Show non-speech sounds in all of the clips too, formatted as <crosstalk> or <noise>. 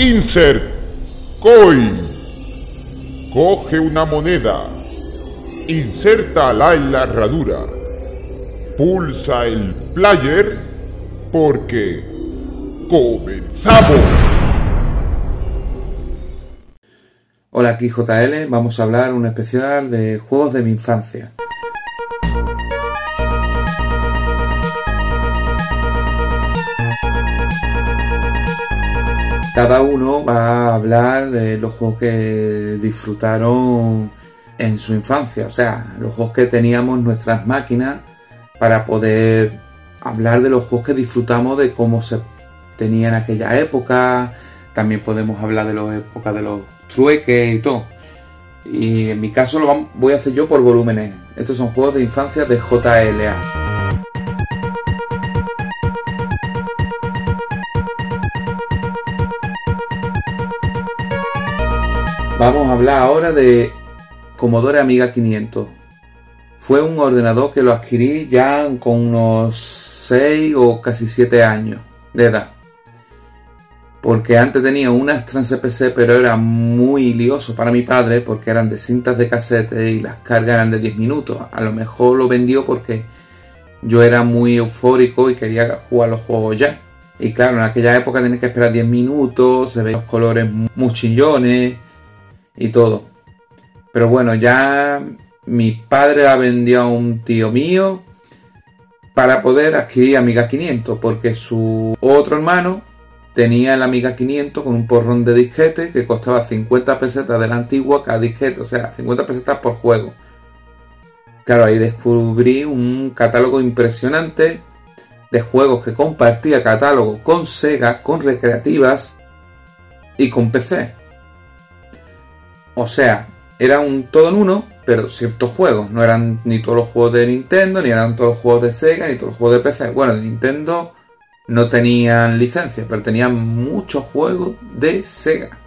Insert Coin. Coge una moneda. Insértala en la herradura. Pulsa el player porque comenzamos. Hola, aquí JL. Vamos a hablar un especial de juegos de mi infancia. Cada uno va a hablar de los juegos que disfrutaron en su infancia, o sea, los juegos que teníamos en nuestras máquinas para poder hablar de los juegos que disfrutamos de cómo se tenía en aquella época. También podemos hablar de las épocas de los trueques y todo. Y en mi caso lo voy a hacer yo por volúmenes. Estos son juegos de infancia de JLA. Vamos a hablar ahora de Commodore Amiga 500. Fue un ordenador que lo adquirí ya con unos 6 o casi 7 años de edad. Porque antes tenía un Astran CPC, pero era muy lioso para mi padre porque eran de cintas de casete y las cargas eran de 10 minutos. A lo mejor lo vendió porque yo era muy eufórico y quería jugar los juegos ya. Y claro, en aquella época tenía que esperar 10 minutos, se veían los colores muy chillones y todo. Pero bueno, ya mi padre la vendió a un tío mío para poder adquirir Amiga 500, porque su otro hermano tenía el Amiga 500 con un porrón de disquete que costaba 50 pesetas de la antigua cada disquete, o sea, 50 pesetas por juego. Claro, ahí descubrí un catálogo impresionante de juegos que compartía catálogo con Sega, con recreativas y con PC. O sea, era un todo en uno, pero ciertos juegos. No eran ni todos los juegos de Nintendo, ni eran todos los juegos de Sega, ni todos los juegos de PC. Bueno, de Nintendo no tenían licencia, pero tenían muchos juegos de Sega.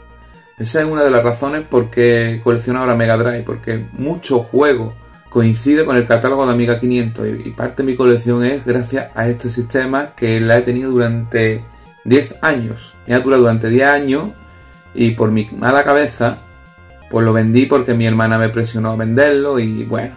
Esa es una de las razones por qué colecciono ahora Mega Drive, porque muchos juegos coinciden con el catálogo de Amiga 500 y parte de mi colección es gracias a este sistema que la he tenido durante 10 años. Me ha durado durante 10 años y por mi mala cabeza pues lo vendí porque mi hermana me presionó a venderlo y bueno.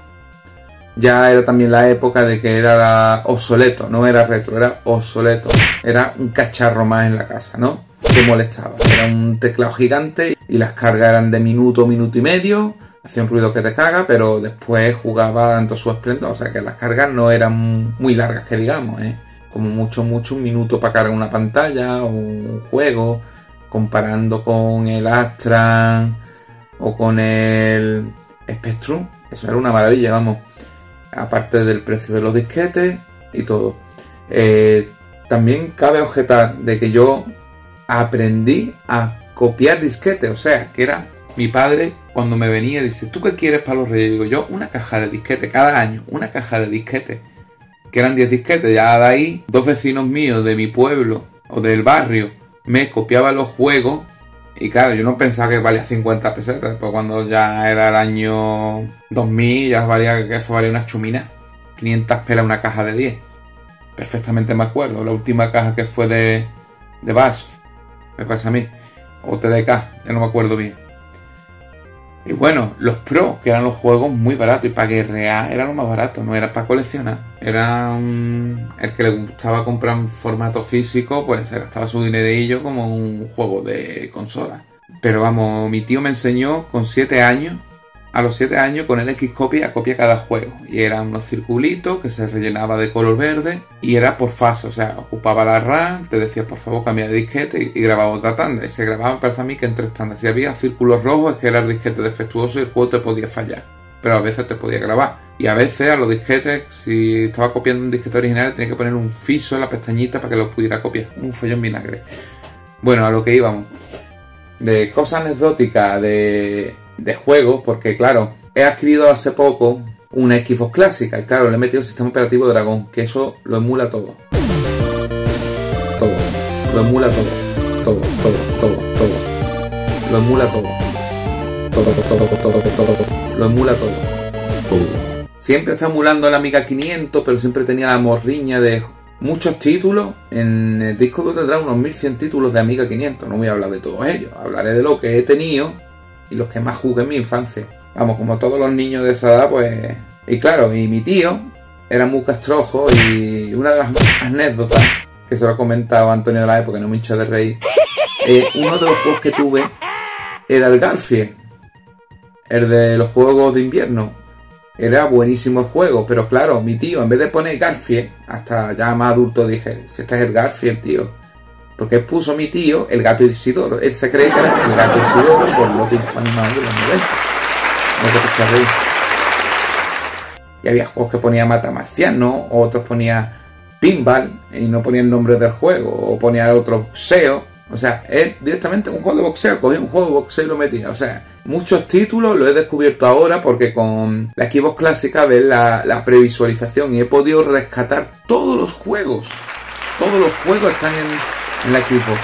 Ya era también la época de que era obsoleto, no era retro, era obsoleto. Era un cacharro más en la casa, ¿no? Que molestaba. Era un teclado gigante y las cargas eran de minuto, minuto y medio. Hacía un ruido que te caga, pero después jugaba tanto su esplendor. O sea que las cargas no eran muy largas, que digamos, ¿eh? Como mucho, mucho un minuto para cargar una pantalla o un juego. Comparando con el Astra o con el Spectrum. Eso era una maravilla, vamos. Aparte del precio de los disquetes y todo. Eh, también cabe objetar de que yo aprendí a copiar disquetes. O sea, que era mi padre cuando me venía y dice, ¿tú qué quieres para los reyes? Digo yo, una caja de disquetes cada año, una caja de disquetes. Que eran 10 disquetes. Ya de ahí, dos vecinos míos de mi pueblo o del barrio me copiaban los juegos y claro, yo no pensaba que valía 50 pesetas, pues cuando ya era el año 2000 ya valía que eso valía una chumina. 500 pelas una caja de 10. Perfectamente me acuerdo. La última caja que fue de, de Bash, me pasa a mí. O TDK, ya no me acuerdo bien. Y bueno, los Pro, que eran los juegos muy baratos y para guerrear era lo más barato, no era para coleccionar. Era el que le gustaba comprar en formato físico, pues se gastaba su dinerillo como un juego de consola. Pero vamos, mi tío me enseñó con 7 años a los 7 años con el Xcopy a copia cada juego. Y eran unos circulitos que se rellenaba de color verde y era por fase, o sea, ocupaba la RAM, te decía por favor cambia de disquete y, grababa otra tanda. Y se grababa, parece a mí que en tres tandas. Si había círculos rojos es que era el disquete defectuoso y el juego te podía fallar. Pero a veces te podía grabar. Y a veces a los disquetes, si estaba copiando un disquete original, tenía que poner un fiso en la pestañita para que lo pudiera copiar. Un follón vinagre. Bueno, a lo que íbamos. De cosas anecdóticas, de de juegos, porque claro, he adquirido hace poco una Xbox clásica y claro, le he metido el sistema operativo Dragon, que eso lo emula todo. Todo. Lo emula todo. Todo, todo, todo, todo. Lo emula todo. Todo, todo, todo, todo, todo. Lo emula todo. Todo. Siempre está emulando la Amiga 500, pero siempre tenía la morriña de muchos títulos. En el disco duro tendrá unos 1100 títulos de Amiga 500. No voy a hablar de todos ellos. Hablaré de lo que he tenido y los que más jugué en mi infancia. Vamos, como todos los niños de esa edad, pues. Y claro, y mi tío era muy castrojo y una de las anécdotas que se lo ha comentado Antonio de la época, no me hincha de reír. <laughs> Eh, uno de los juegos que tuve era el Garfield, el de los juegos de invierno. Era buenísimo el juego, pero claro, mi tío, en vez de poner Garfield, hasta ya más adulto dije, si este es el Garfield, tío. Porque puso mi tío el gato Isidoro. Él se cree que era el gato Isidoro por los dibujos animados de los 90. No te. Y había juegos que ponía Matamarciano, otros ponía Pinball, y no ponía el nombre del juego, o ponía otro SEO. O sea, es directamente un juego de boxeo, cogí un juego de boxeo y lo metía. O sea, muchos títulos lo he descubierto ahora porque con la Xbox clásica ves la, previsualización y he podido rescatar todos los juegos. Todos los juegos están en, en la Xbox.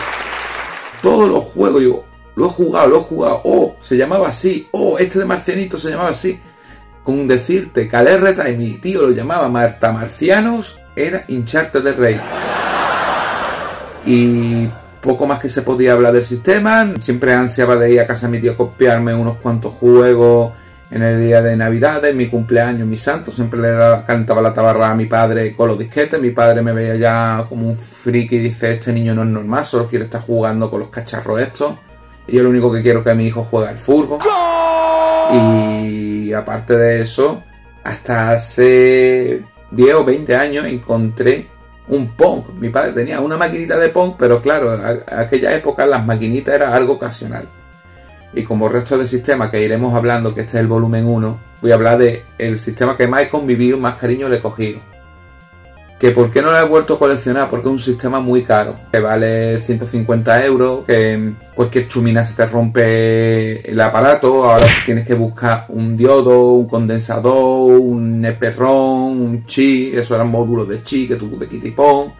Todos los juegos, yo lo he jugado, lo he jugado. Oh, se llamaba así. Oh, este de Marcianito se llamaba así. Con decirte que al y mi tío lo llamaba Marta Marcianos, era hincharte de rey. Y poco más que se podía hablar del sistema. Siempre ansiaba de ir a casa de mi tío a copiarme unos cuantos juegos en el día de Navidad, en mi cumpleaños, mi santo. Siempre le cantaba la tabarra a mi padre con los disquetes. Mi padre me veía ya como un friki y dice, este niño no es normal, solo quiere estar jugando con los cacharros estos. Y yo lo único que quiero es que mi hijo juegue al fútbol. Y aparte de eso, hasta hace 10 o 20 años encontré un Pong. Mi padre tenía una maquinita de Pong, pero claro, en aquella época las maquinitas era algo ocasional. Y como resto del sistema que iremos hablando, que este es el volumen 1, voy a hablar de sistema que más he convivido, más cariño le he cogido. Que por qué no lo he vuelto a coleccionar, porque es un sistema muy caro, que vale 150 euros, que cualquier chumina se te rompe el aparato, ahora tienes que buscar un diodo, un condensador, un eperrón, un chi, eso eran módulos de chi que tú te quitas y pon,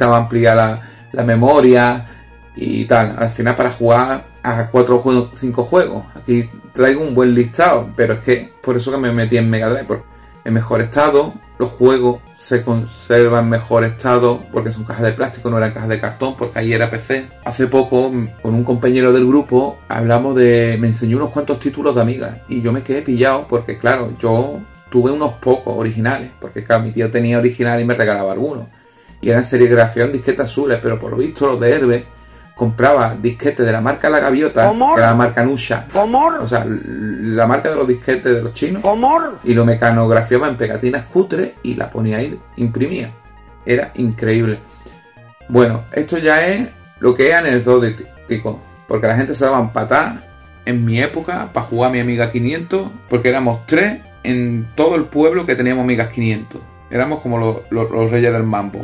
amplía la, la memoria y tal, al final para jugar a 4 o 5 juegos, aquí traigo un buen listado, pero es que por eso que me metí en Mega Drive, en mejor estado, los juegos se conserva en mejor estado porque son cajas de plástico, no eran cajas de cartón, porque ahí era PC. Hace poco, con un compañero del grupo, hablamos de. me enseñó unos cuantos títulos de Amiga y yo me quedé pillado porque, claro, yo tuve unos pocos originales, porque, claro, mi tío tenía original y me regalaba algunos. Y eran serigrafía en disquetas azules, pero por lo visto los de Herbe compraba disquetes de la marca La Gaviota, que era la marca Nusha. O sea, la marca de los disquetes de los chinos. Y lo mecanografiaba en pegatinas cutres y la ponía ahí, imprimía. Era increíble. Bueno, esto ya es lo que es anecdótico. Porque la gente se daba patar en mi época para jugar a mi Amiga 500. Porque éramos tres en todo el pueblo que teníamos Amigas 500. Éramos como los, los reyes del mambo.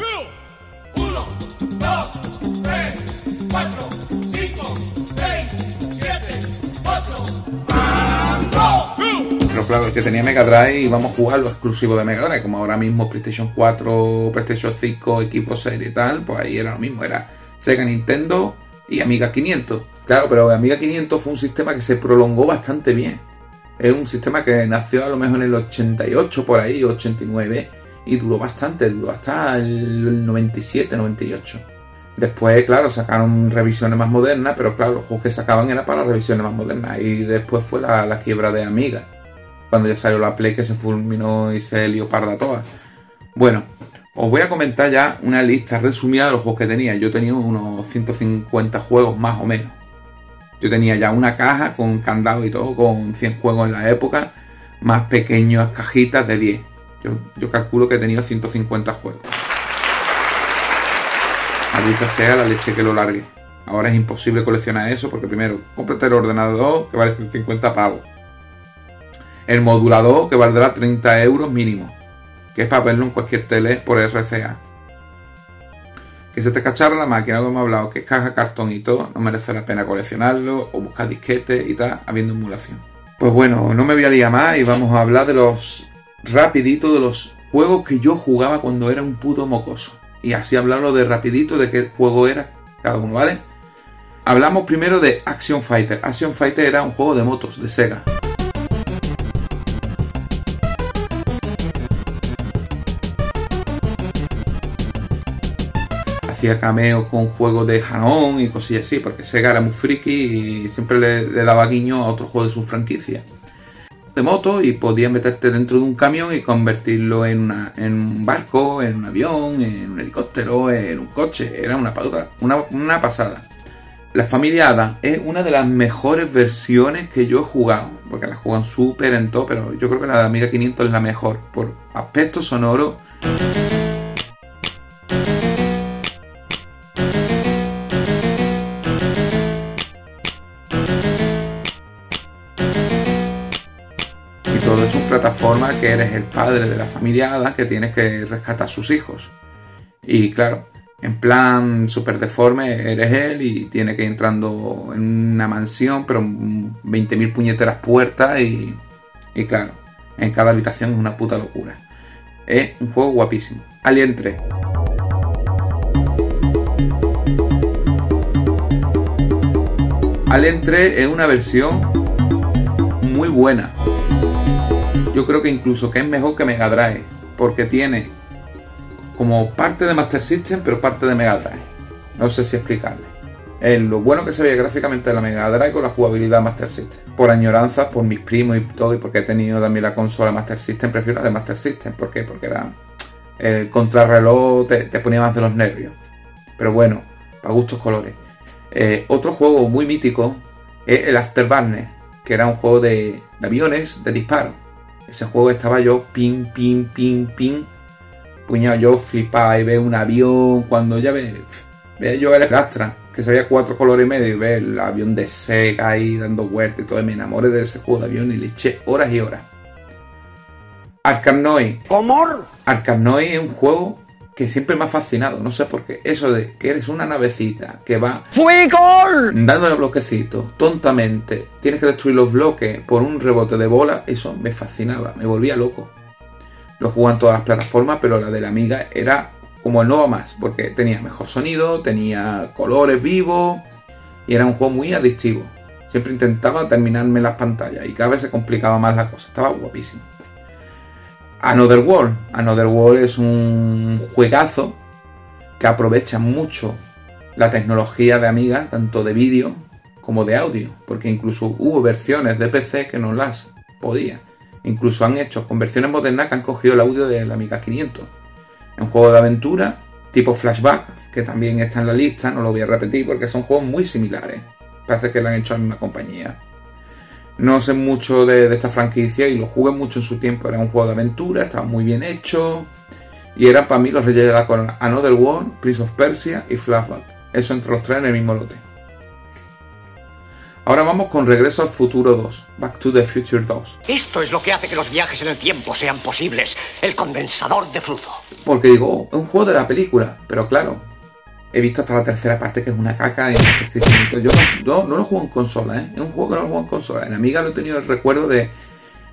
Claro, el que tenía Mega Drive íbamos a jugar lo exclusivo de Mega Drive, como ahora mismo PlayStation 4, PlayStation 5, Xbox Series y tal, pues ahí era lo mismo, era Sega Nintendo y Amiga 500. Claro, pero Amiga 500 fue un sistema que se prolongó bastante bien. Es un sistema que nació a lo mejor en el 88 por ahí, 89, y duró bastante, duró hasta el 97, 98. Después, claro, sacaron revisiones más modernas, pero claro, los juegos que sacaban eran para revisiones más modernas. Y después fue la, la quiebra de Amiga cuando ya salió la Play que se fulminó y se parda todas. Bueno, os voy a comentar ya una lista resumida de los juegos que tenía. Yo tenía unos 150 juegos más o menos. Yo tenía ya una caja con candado y todo, con 100 juegos en la época, más pequeñas cajitas de 10. Yo, calculo que he tenido 150 juegos. Ahorita sea la leche que lo largue. Ahora es imposible coleccionar eso porque primero, cómprate el ordenador que vale 150 pavos el modulador que valdrá 30 euros mínimo, que es para verlo en cualquier tele por RCA. Que se te cacharra la máquina, como hemos hablado, que es caja, cartón y todo, no merece la pena coleccionarlo o buscar disquetes y tal, habiendo emulación. Pues bueno, no me voy a liar más y vamos a hablar de los rapidito de los juegos que yo jugaba cuando era un puto mocoso. Y así hablarlo de rapidito de qué juego era cada uno, ¿vale? Hablamos primero de Action Fighter. Action Fighter era un juego de motos de Sega. Hacía cameos con juegos de Hanon y cosillas así, porque Sega era muy friki y siempre le, daba guiño a otros juegos de su franquicia de moto y podías meterte dentro de un camión y convertirlo en, un barco, en un avión, en un helicóptero, en un coche. Era una, pauta- una, pasada. La familia Ada es una de las mejores versiones que yo he jugado, porque la juegan súper en todo, pero yo creo que la de Amiga 500 es la mejor, por aspecto sonoro. Que eres el padre de la familia Ada que tienes que rescatar a sus hijos. Y claro, en plan súper deforme eres él y tiene que ir entrando en una mansión, pero 20.000 puñeteras puertas y, y claro, en cada habitación es una puta locura. Es un juego guapísimo. Alien 3. Alien 3 es una versión muy buena. Yo creo que incluso que es mejor que Mega Drive, porque tiene como parte de Master System, pero parte de Mega Drive. No sé si explicarme. Es lo bueno que se veía gráficamente de la Mega Drive con la jugabilidad Master System. Por añoranza, por mis primos y todo, y porque he tenido también la consola Master System, prefiero la de Master System. ¿Por qué? Porque era el contrarreloj te, te ponía más de los nervios. Pero bueno, para gustos colores. Eh, otro juego muy mítico es el Afterburner, que era un juego de, de aviones, de disparo. Ese juego estaba yo ping, ping, ping, ping. Puñado, yo flipaba y veo un avión. Cuando ya ve, ve yo el Astra, que se veía cuatro colores y medio, y ve el avión de Sega ahí dando vueltas y todo. y me enamoré de ese juego de avión y le eché horas y horas. Arkanoid. ¿Cómo? Arkanoid es un juego que siempre me ha fascinado. No sé por qué. Eso de que eres una navecita que va ¡Fuego! dándole bloquecitos tontamente, tienes que destruir los bloques por un rebote de bola, eso me fascinaba, me volvía loco. Lo jugaba en todas las plataformas, pero la de la Amiga era como el nuevo más, porque tenía mejor sonido, tenía colores vivos y era un juego muy adictivo. Siempre intentaba terminarme las pantallas y cada vez se complicaba más la cosa, estaba guapísimo. Another World. Another World es un juegazo que aprovecha mucho la tecnología de Amiga, tanto de vídeo como de audio, porque incluso hubo versiones de PC que no las podía. Incluso han hecho con versiones modernas que han cogido el audio de la Amiga 500. Es un juego de aventura tipo flashback, que también está en la lista, no lo voy a repetir porque son juegos muy similares. Parece que lo han hecho la misma compañía. No sé mucho de, de esta franquicia y lo jugué mucho en su tiempo. Era un juego de aventura, estaba muy bien hecho. Y eran para mí los reyes de la corona. Another World, Prince of Persia y Flashback. Eso entre los tres en el mismo lote. Ahora vamos con Regreso al Futuro 2. Back to the Future 2. Esto es lo que hace que los viajes en el tiempo sean posibles. El condensador de flujo. Porque digo, oh, es un juego de la película. Pero claro, he visto hasta la tercera parte que es una caca. En este sistema. Yo no, lo juego en consola, ¿eh? Es un juego que no lo juego en consola. En Amiga lo he tenido el recuerdo de...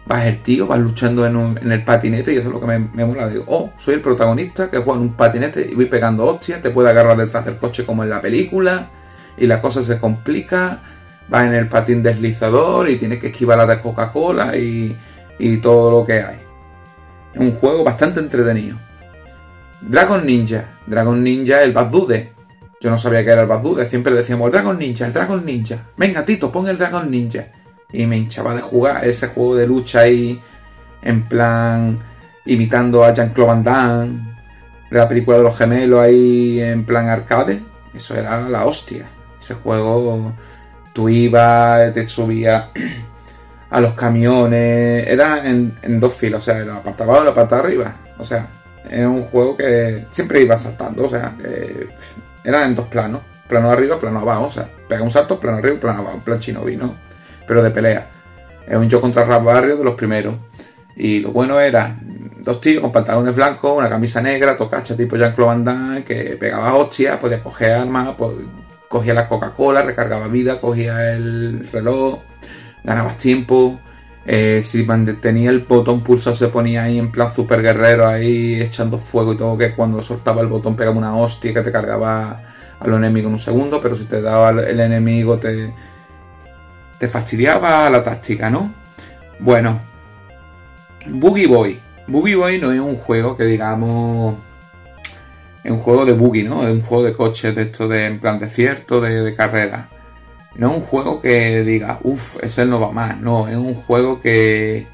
Vas el tío, vas luchando en, el patinete y eso es lo que me, me mola. Digo, oh, soy el protagonista que juega en un patinete y voy pegando hostias, te puede agarrar detrás del coche como en la película y la cosa se complica. Vas en el patín deslizador y tienes que esquivar la de Coca-Cola y, y todo lo que hay. Es un juego bastante entretenido. Dragon Ninja. Dragon Ninja, el Bad Dude. Yo no sabía que era el Bad Dude. Siempre decíamos, el Dragon Ninja, el Dragon Ninja. Venga, Tito, pon el Dragon Ninja. Y me hinchaba de jugar ese juego de lucha ahí, en plan, imitando a Jean-Claude Van Damme. La película de los gemelos ahí, en plan arcade. Eso era la hostia. Ese juego, tú ibas, te subías <clears throat> a los camiones. Era en, dos filas, o sea, la parte de abajo y la parte de arriba. O sea, era un juego que siempre iba saltando, o sea, que era en dos planos. Plano arriba, plano abajo, o sea, pega un salto, plano arriba, plano abajo, plan chinobi, ¿no? Pero de pelea. Es un yo contra Rap Barrio de los primeros. Y lo bueno era dos tíos con pantalones blancos, una camisa negra, tocacha tipo Jean-Claude Van Damme, que pegaba hostias, podía coger armas, pues, cogía la Coca-Cola, recargaba vida, cogía el reloj, ganabas tiempo. Eh, si tenía el botón pulsado se ponía ahí en plan super guerrero ahí echando fuego y todo que cuando soltaba el botón pegaba una hostia que te cargaba a los enemigos en un segundo pero si te daba el enemigo te te fastidiaba la táctica ¿no? bueno Boogie Boy Boogie Boy no es un juego que digamos Es un juego de buggy, ¿no? Es un juego de coches, de esto de en plan desierto, de, de carrera. No es un juego que diga, uff, ese no va más. No, es un juego que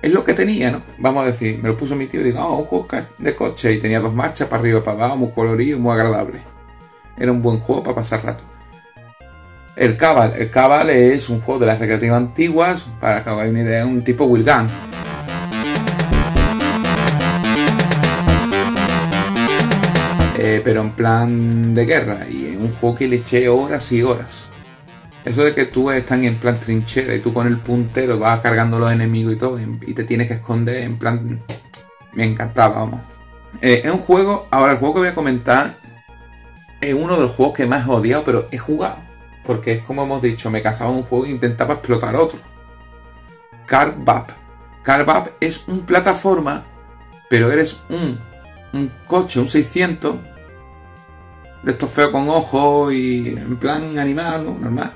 es lo que tenía, ¿no? Vamos a decir, me lo puso mi tío y digo, oh, un juego de coche y tenía dos marchas para arriba y para abajo, muy colorido, muy agradable. Era un buen juego para pasar rato. El Cabal, el Cabal es un juego de las recreativas antiguas, para que una idea, un tipo Will Eh, pero en plan de guerra, y en un juego que le eché horas y horas. Eso de que tú estás en plan trinchera y tú con el puntero vas cargando los enemigos y todo y te tienes que esconder en plan... Me encantaba, vamos. Eh, es un juego, ahora el juego que voy a comentar es uno de los juegos que más he odiado, pero he jugado. Porque es como hemos dicho, me casaba un juego e intentaba explotar otro. Carbap. Carbap es un plataforma, pero eres un, un coche, un 600, de estos feos con ojos y en plan animado, normal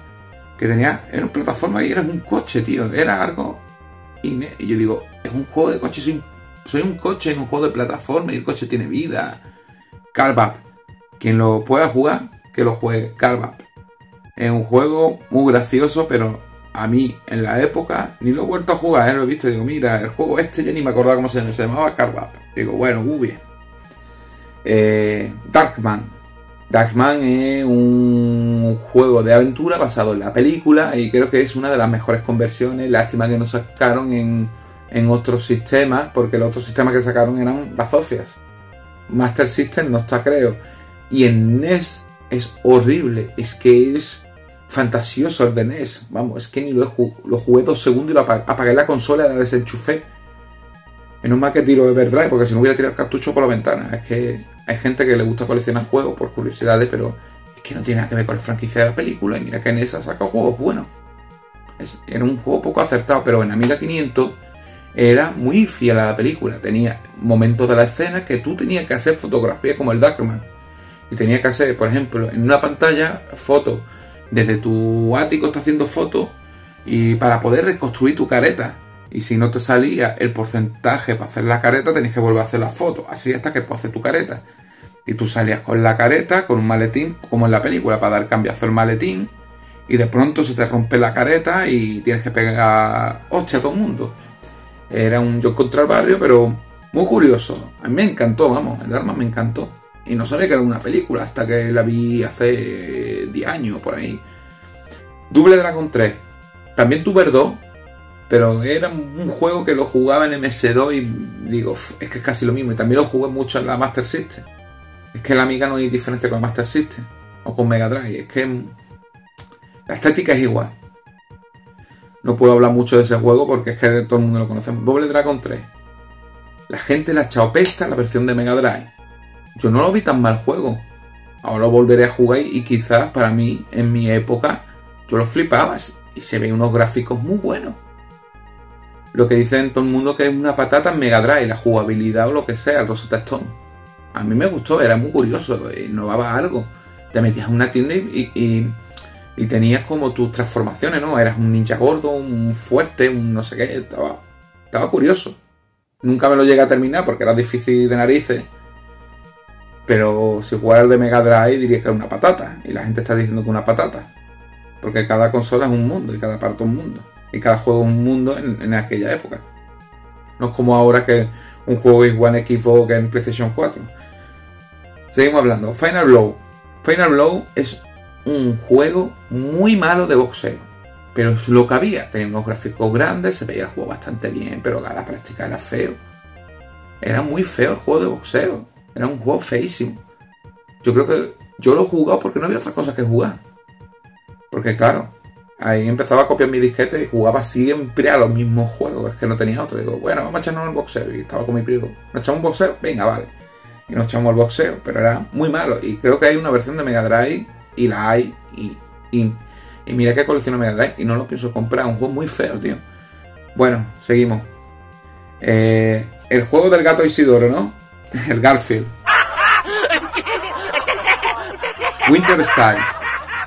que tenía, era una plataforma y era un coche, tío, era algo. Y, yo digo, es un juego de coche, soy, un coche en un juego de plataforma y el coche tiene vida. Carbap, quien lo pueda jugar, que lo juegue. Carbap. Es un juego muy gracioso, pero a mí en la época ni lo he vuelto a jugar, ¿eh? lo he visto y digo, mira, el juego este ya ni me acordaba cómo se, se llamaba Carbap. Digo, bueno, muy bien. Eh, Darkman, Darkman es un juego de aventura basado en la película y creo que es una de las mejores conversiones. Lástima que no sacaron en, en otros sistemas, porque los otros sistemas que sacaron eran bazofias. Master System no está, creo. Y en NES es horrible, es que es fantasioso el de NES. Vamos, es que ni lo, lo jugué dos segundos y lo apagué, la consola la desenchufé. Menos mal que tiro de verdad, porque si no hubiera tirado el cartucho por la ventana. Es que hay gente que le gusta coleccionar juegos por curiosidades, pero es que no tiene nada que ver con la franquicia de la película. Y mira que en esa saca juegos buenos. era un juego poco acertado, pero en Amiga 500 era muy fiel a la película. Tenía momentos de la escena que tú tenías que hacer fotografías como el Darkman. Y tenías que hacer, por ejemplo, en una pantalla, fotos desde tu ático, está haciendo fotos y para poder reconstruir tu careta. Y si no te salía el porcentaje para hacer la careta, tenías que volver a hacer la foto. Así hasta que puedes hacer tu careta. Y tú salías con la careta, con un maletín, como en la película, para dar cambiazo el maletín. Y de pronto se te rompe la careta y tienes que pegar hostia a todo el mundo. Era un yo contra el barrio, pero muy curioso. A mí me encantó, vamos, el arma me encantó. Y no sabía que era una película hasta que la vi hace 10 años por ahí. Double Dragon 3. También tuve 2, pero era un juego que lo jugaba en MS2 y digo, es que es casi lo mismo. Y también lo jugué mucho en la Master System. Es que la Amiga no hay diferencia con la Master System o con Mega Drive. Es que la estética es igual. No puedo hablar mucho de ese juego porque es que todo el mundo lo conoce. Doble Dragon 3. La gente le ha echado pesta la versión de Mega Drive. Yo no lo vi tan mal juego. Ahora lo volveré a jugar y quizás para mí, en mi época, yo lo flipaba y se ven unos gráficos muy buenos lo que dicen todo el mundo que es una patata en Mega Drive, la jugabilidad o lo que sea, el Rosetta Stone. A mí me gustó, era muy curioso, innovaba algo. Te metías en una tienda y, y, tenías como tus transformaciones, ¿no? Eras un ninja gordo, un fuerte, un no sé qué, estaba, estaba curioso. Nunca me lo llegué a terminar porque era difícil de narices. Pero si jugara el de Mega Drive diría que era una patata. Y la gente está diciendo que una patata. Porque cada consola es un mundo y cada parte un mundo y cada juego un mundo en, aquella época. No es como ahora que un juego es One Xbox en PlayStation 4. Seguimos hablando. Final Blow. Final Blow es un juego muy malo de boxeo. Pero es lo que había. Tenía unos gráficos grandes, se veía el juego bastante bien, pero la práctica era feo. Era muy feo el juego de boxeo. Era un juego feísimo. Yo creo que yo lo he jugado porque no había otra cosa que jugar. Porque claro, Ahí empezaba a copiar mi disquete y jugaba siempre a los mismos juegos. Es que no tenía otro. Digo, bueno, vamos a echarnos el boxeo. Y estaba con mi primo. ¿Nos echamos un boxeo? Venga, vale. Y nos echamos el boxeo. Pero era muy malo. Y creo que hay una versión de Mega Drive. Y la hay. Y, y, mira que colecciono Mega Drive. Y no lo pienso comprar. Un juego muy feo, tío. Bueno, seguimos. Eh, el juego del gato Isidoro, ¿no? <laughs> El Garfield. <laughs> Winter Style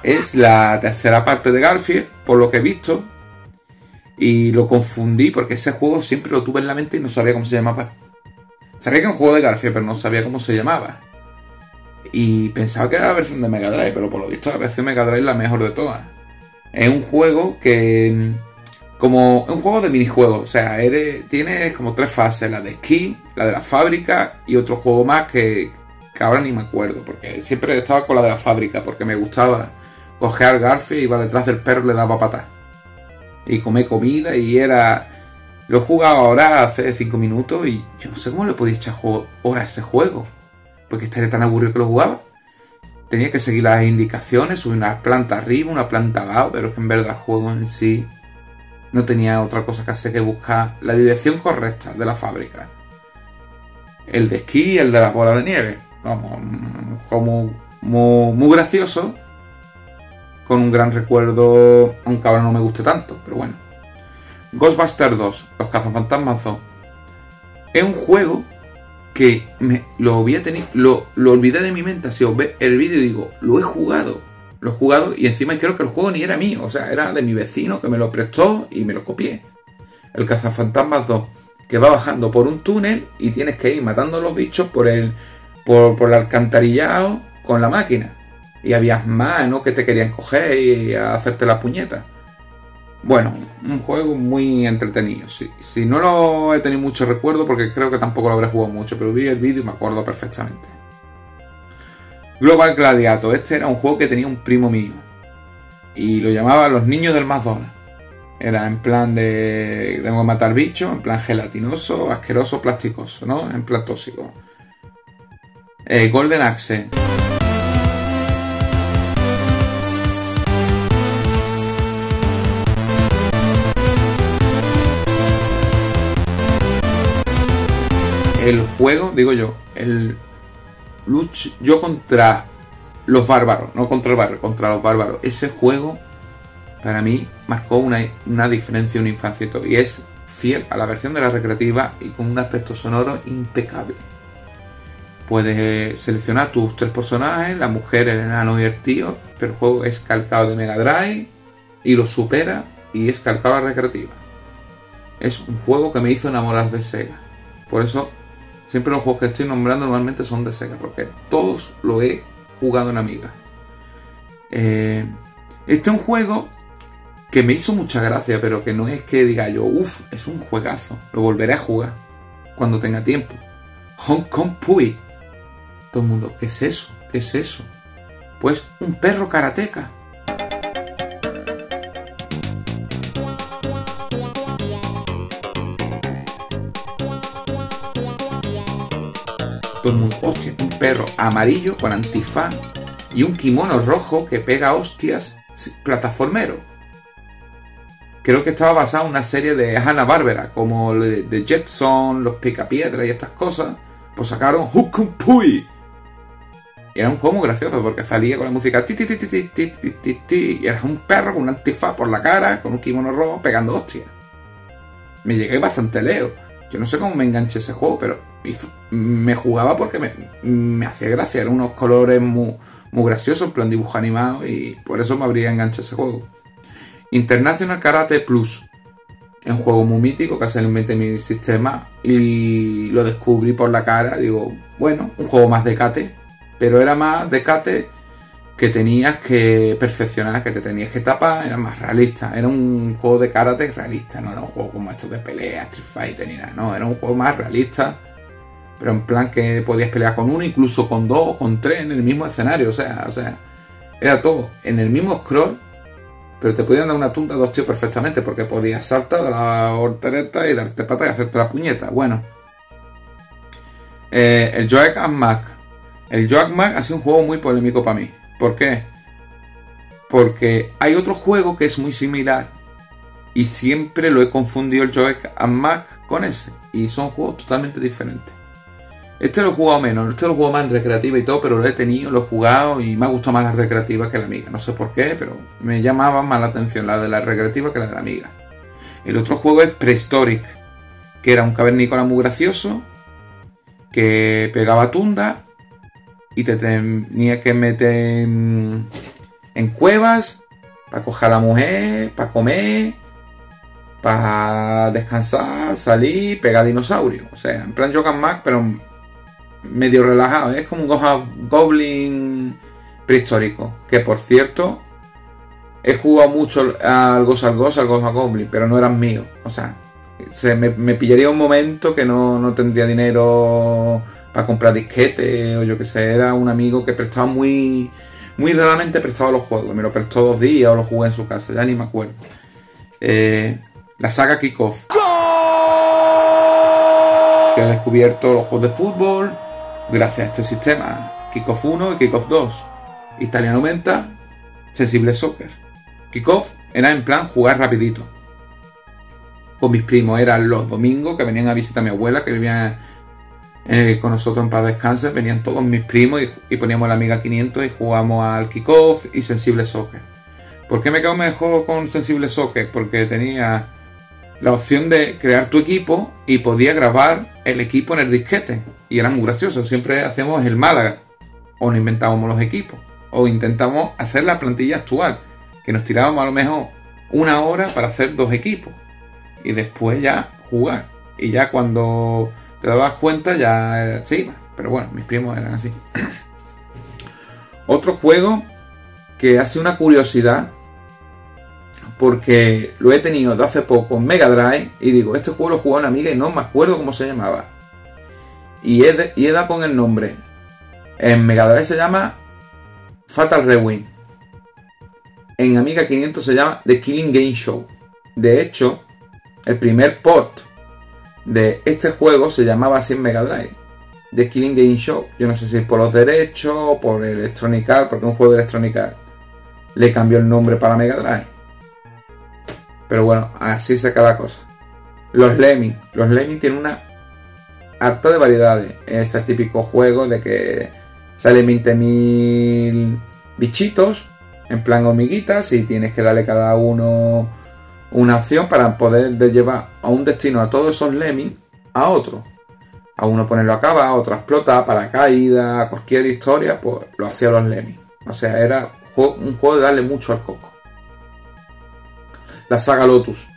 es la tercera parte de Garfield, por lo que he visto. Y lo confundí porque ese juego siempre lo tuve en la mente y no sabía cómo se llamaba. Sabía que era un juego de Garfield, pero no sabía cómo se llamaba. Y pensaba que era la versión de Mega Drive, pero por lo visto la versión Mega Drive es la mejor de todas. Es un juego que. Como un juego de minijuegos, o sea, eres, tienes como tres fases: la de esquí, la de la fábrica y otro juego más que, que ahora ni me acuerdo, porque siempre estaba con la de la fábrica, porque me gustaba coger Garfield, iba detrás del perro y le daba patas. Y comé comida y era... Lo he jugado ahora hace 5 minutos y yo no sé cómo le podía echar horas a ese juego. Porque estaría tan aburrido que lo jugaba. Tenía que seguir las indicaciones, subir una planta arriba, una planta abajo, pero es que en verdad el juego en sí no tenía otra cosa que hacer que buscar la dirección correcta de la fábrica. El de esquí el de las bolas de nieve. Vamos, como muy, muy gracioso, con un gran recuerdo, aunque ahora no me guste tanto, pero bueno. Ghostbusters 2, Los cazafantasmas 2. Es un juego que me, lo, había tenido, lo, lo olvidé de mi mente, así os ve el vídeo digo, lo he jugado, lo he jugado y encima creo que el juego ni era mío, o sea, era de mi vecino que me lo prestó y me lo copié. El cazafantasmas 2, que va bajando por un túnel y tienes que ir matando a los bichos por el, por, por el alcantarillado con la máquina y había ¿no? Que te querían coger y hacerte la puñeta. Bueno, un juego muy entretenido. Si, si no lo he tenido mucho recuerdo, porque creo que tampoco lo habré jugado mucho, pero vi el vídeo y me acuerdo perfectamente. Global Gladiator. Este era un juego que tenía un primo mío. Y lo llamaba Los Niños del McDonald's. Era en plan de. Tengo que matar bichos, en plan gelatinoso, asqueroso, plasticoso, ¿no? En plan tóxico. Eh, Golden Axe. El juego, digo yo, el luch, yo contra los bárbaros, no contra el barrio, contra los bárbaros. Ese juego para mí marcó una, una diferencia, una infancia y es fiel a la versión de la recreativa y con un aspecto sonoro impecable. Puedes seleccionar tus tres personajes, la mujer, el enano y el tío, pero el juego es calcado de Mega Drive y lo supera y es calcado a la recreativa. Es un juego que me hizo enamorar de Sega. Por eso Siempre los juegos que estoy nombrando normalmente son de Sega, porque todos lo he jugado en Amiga. Eh, este es un juego que me hizo mucha gracia, pero que no es que diga yo, uff, es un juegazo, lo volveré a jugar cuando tenga tiempo. Hong Kong Pui. Todo el mundo, ¿qué es eso? ¿Qué es eso? Pues un perro karateca. Todo el mundo, hostia, un perro amarillo con antifaz y un kimono rojo que pega hostias plataformero. Creo que estaba basado en una serie de Hanna Barbera, como de Jetson, los Picapiedra y estas cosas. Pues sacaron Hukum Pui. Era un juego muy gracioso porque salía con la música y era un perro con un antifaz por la cara, con un kimono rojo pegando hostias. Me llegué bastante leo. No sé cómo me enganché ese juego, pero me jugaba porque me, hacía gracia, eran unos colores muy, muy graciosos, en plan dibujo animado, y por eso me habría enganchado ese juego. International Karate Plus. Un juego muy mítico que salido en mi sistema y lo descubrí por la cara. Digo, bueno, un juego más de kate, pero era más de kate que tenías que perfeccionar, que te tenías que tapar, era más realista. Era un juego de karate realista, no era un juego como estos de pelea, Street Fighter ni nada, no, era un juego más realista pero en plan que podías pelear con uno, incluso con dos, con tres en el mismo escenario, o sea, o sea, era todo en el mismo scroll, pero te podían dar una tunda a dos tíos perfectamente, porque podías saltar de la hortereta y darte pata y hacerte la puñeta. Bueno, eh, el Joack and Mac. El Joack Mac ha sido un juego muy polémico para mí. ¿Por qué? Porque hay otro juego que es muy similar y siempre lo he confundido el Joack and Mac con ese. Y son juegos totalmente diferentes. Este lo he jugado menos, este lo jugado más en recreativa y todo, pero lo he tenido, lo he jugado y me ha gustado más la recreativa que la amiga. No sé por qué, pero me llamaba más la atención la de la recreativa que la de la amiga. El otro juego es Prehistoric, que era un cavernícola muy gracioso, que pegaba tunda y te tenía que meter en, cuevas para coger a la mujer, para comer, para descansar, salir, pegar dinosaurios. O sea, en plan Jogan Mac, pero medio relajado. Es como un Goblin prehistórico. Que por cierto, he jugado mucho al Ghost al Ghost, al Ghost Goblin, pero no eran míos. O sea, se me, pillaría un momento que no, no tendría dinero para comprar disquetes o yo que sé. Era un amigo que prestaba muy, muy raramente prestaba los juegos. Me lo prestó dos días o lo jugué en su casa, ya ni me acuerdo. Eh, la saga Kickoff. Que ha descubierto los juegos de fútbol gracias a este sistema. Kickoff 1 y Kickoff 2. Italiano Menta, Sensible Soccer. Kickoff era en plan jugar rapidito. Con mis primos eran los domingos que venían a visitar a mi abuela que vivía eh, con nosotros en Paz Descanse. Venían todos mis primos y, poníamos la Amiga 500 y jugábamos al Kickoff y Sensible Soccer. ¿Por qué me quedo mejor con Sensible Soccer? Porque tenía la opción de crear tu equipo y podía grabar el equipo en el disquete. Y era muy gracioso. Siempre hacíamos el Málaga. O nos inventábamos los equipos. O intentamos hacer la plantilla actual. Que nos tirábamos a lo mejor una hora para hacer dos equipos. Y después ya jugar. Y ya cuando te dabas cuenta ya se iba. Pero bueno, mis primos eran así. Otro juego que hace una curiosidad porque lo he tenido hace poco en Mega Drive y digo, este juego lo jugó una amiga y no me acuerdo cómo se llamaba. Y he, con el nombre. En Mega Drive se llama Fatal Rewind. En Amiga 500 se llama The Killing Game Show. De hecho, el primer port de este juego se llamaba así en Mega Drive. The Killing Game Show. Yo no sé si por los derechos por Electronic Arts, porque un juego de Electronic Arts. Le cambió el nombre para Mega Drive. Pero bueno, así se la cosa. Los Lemming. Los Lemming tienen una harta de variedades. Ese típico juego de que salen 20.000 bichitos en plan hormiguitas y tienes que darle cada uno una acción para poder llevar a un destino a todos esos Lemming a otro. A uno ponerlo a cava, a otro explota, para caída, cualquier historia, pues lo hacía los Lemming. O sea, era un juego de darle mucho al coco la saga Lotus.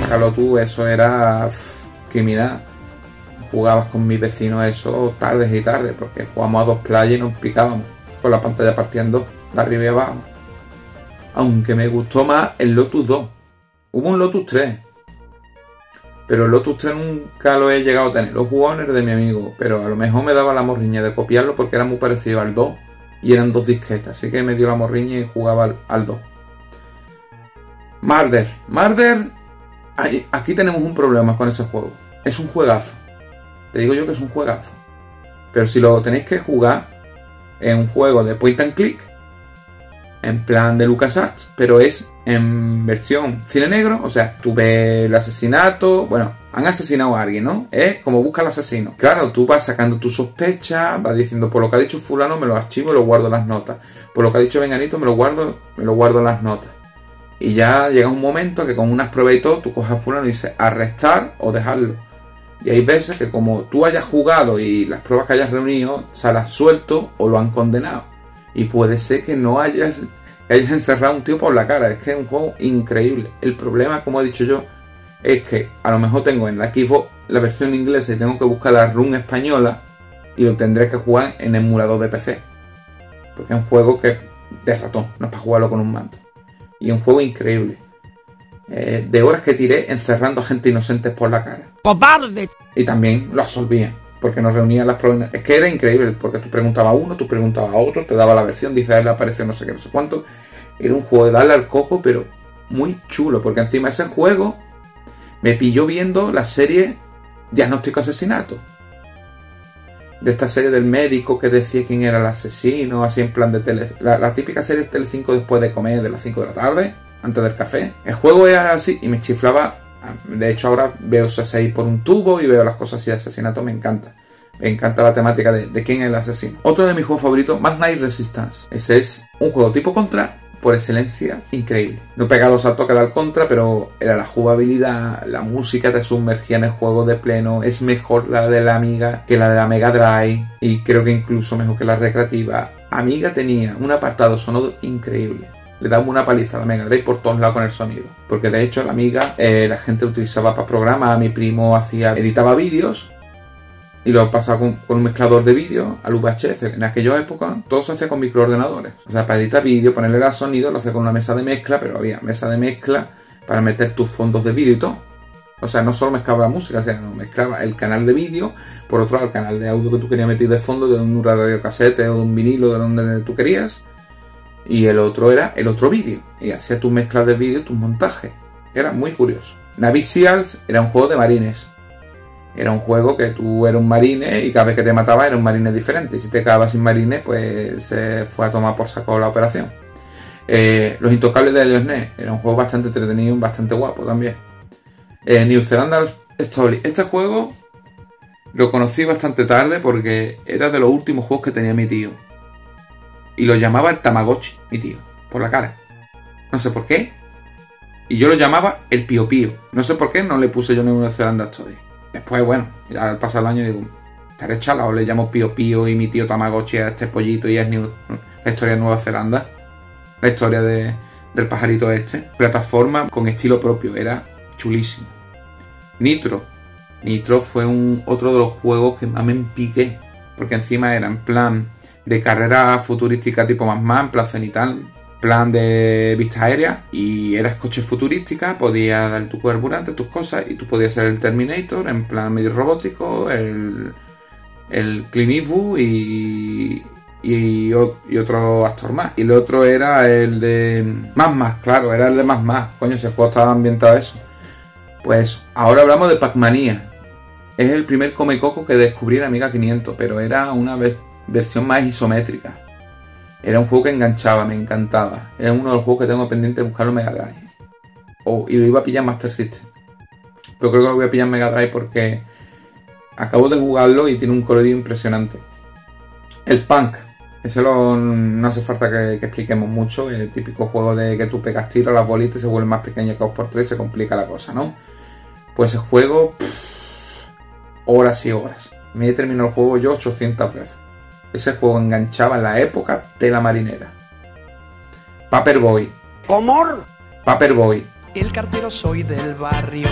Saga Lotus, eso era criminal. Jugabas con mis vecinos eso tardes y tardes, porque jugamos a dos playas y nos picábamos con la pantalla partiendo de arriba y abajo. Aunque me gustó más el Lotus 2. Hubo un Lotus 3, pero el Lotus 3 nunca lo he llegado a tener. Los jugones de mi amigo, pero a lo mejor me daba la morriña de copiarlo porque era muy parecido al 2 y eran dos disquetas. Así que me dio la morriña y jugaba al, 2. Marder. Marder. Aquí tenemos un problema con ese juego. Es un juegazo. Te digo yo que es un juegazo. Pero si lo tenéis que jugar, en un juego de point and click en plan de LucasArts, pero es en versión cine negro, o sea, tú ves el asesinato, bueno, han asesinado a alguien, ¿no? Es como busca al asesino. Claro, tú vas sacando tu sospecha, vas diciendo, por lo que ha dicho fulano me lo archivo y lo guardo en las notas. Por lo que ha dicho Venganito me lo guardo, me lo guardo en las notas. Y ya llega un momento que con unas pruebas y todo, tú coges a fulano y dices arrestar o dejarlo. Y hay veces que como tú hayas jugado y las pruebas que hayas reunido, salas suelto o lo han condenado y puede ser que no hayas, hayas encerrado un tío por la cara. Es que es un juego increíble. El problema, como he dicho yo, es que a lo mejor tengo en la Xbox la versión inglesa y tengo que buscar la run española y lo tendré que jugar en emulador de PC. Porque es un juego que de ratón, no es para jugarlo con un mando. Y un juego increíble. Eh, de horas que tiré encerrando a gente inocente por la cara. Y también lo absolvía porque nos reunían las pruebas. Es que era increíble, porque tú preguntabas a uno, tú preguntabas a otro, te daba la versión, dice a él apareció no sé qué, no sé cuánto. Era un juego de darle al coco, pero muy chulo, porque encima ese juego me pilló viendo la serie Diagnóstico Asesinato. De esta serie del médico que decía quién era el asesino, así en plan de tele. La, típica serie de Tele 5 después de comer, de las 5 de la tarde, antes del café. El juego era así y me chiflaba de hecho, ahora veo C6 por un tubo y veo las cosas así de asesinato, me encanta. Me encanta la temática de, quién es el asesino. Otro de mis juegos favoritos, Night Resistance. Ese es un juego tipo contra, por excelencia increíble. No pega los saltos que contra, pero era la jugabilidad, la música te sumergía en el juego de pleno. Es mejor la de la Amiga que la de la Mega Drive y creo que incluso mejor que la recreativa. Amiga tenía un apartado sonoro increíble le daba una paliza a la Mega Drive por todos lados con el sonido. Porque de hecho la Amiga eh, la gente utilizaba para programas, mi primo hacía, editaba vídeos y lo pasaba con, un mezclador de vídeo al VHS. En aquella época todo se hacía con microordenadores. O sea, para editar vídeo, ponerle el sonido, lo hacía con una mesa de mezcla, pero había mesa de mezcla para meter tus fondos de vídeo y todo. O sea, no solo mezclaba la música, sino mezclaba el canal de vídeo, por otro lado el canal de audio que tú querías meter de fondo, de un radio casete o de un vinilo, de donde tú querías y el otro era el otro vídeo. Y hacía tus mezclas de vídeo, tus montajes. Era muy curioso. Navy Seals era un juego de marines. Era un juego que tú eras un marine y cada vez que te mataba era un marine diferente. Y si te quedabas sin marine, pues se fue a tomar por saco la operación. Eh, Los Intocables de Helios era un juego bastante entretenido y bastante guapo también. Eh, New Zealand Story. Este juego lo conocí bastante tarde porque era de los últimos juegos que tenía mi tío y lo llamaba el Tamagotchi, mi tío, por la cara. No sé por qué. Y yo lo llamaba el Pío Pío. No sé por qué no le puse yo Nueva Zelanda Story. Después, bueno, ya al pasar el año digo, estaré chalado, le llamo Pío Pío y mi tío Tamagotchi a este pollito y es la historia de Nueva Zelanda. La historia de, del pajarito este. Plataforma con estilo propio, era chulísimo. Nitro. Nitro fue un, otro de los juegos que más me piqué. Porque encima era en plan de carrera futurística tipo más más, en plan cenital, plan de vista aérea y eras coche futurística, podías dar tu carburante, tus cosas y tú podías ser el Terminator en plan medio robótico, el, el Clint y, y, otro actor más. Y el otro era el de Más Más, claro, era el de Más Más. Coño, ese juego estaba ambientado eso. Pues ahora hablamos de Pac-Manía. Es el primer Come Coco que descubrí en Amiga 500, pero era una vez versión más isométrica. Era un juego que enganchaba, me encantaba. Era uno de los juegos que tengo pendiente de buscarlo en Mega Drive. Oh, y lo iba a pillar Master System. Pero creo que lo voy a pillar Mega Drive porque acabo de jugarlo y tiene un colorido impresionante. El Punk. Ese no hace falta que, expliquemos mucho. El típico juego de que tú pegas tiro, las bolitas se vuelven más pequeñas que 2 por 3 se complica la cosa, ¿no? Pues ese juego, horas y horas. Me he terminado el juego yo 800 veces. Ese juego enganchaba en la época de la marinera. Paperboy. ¿Cómo? Paperboy. El cartero soy del barrio.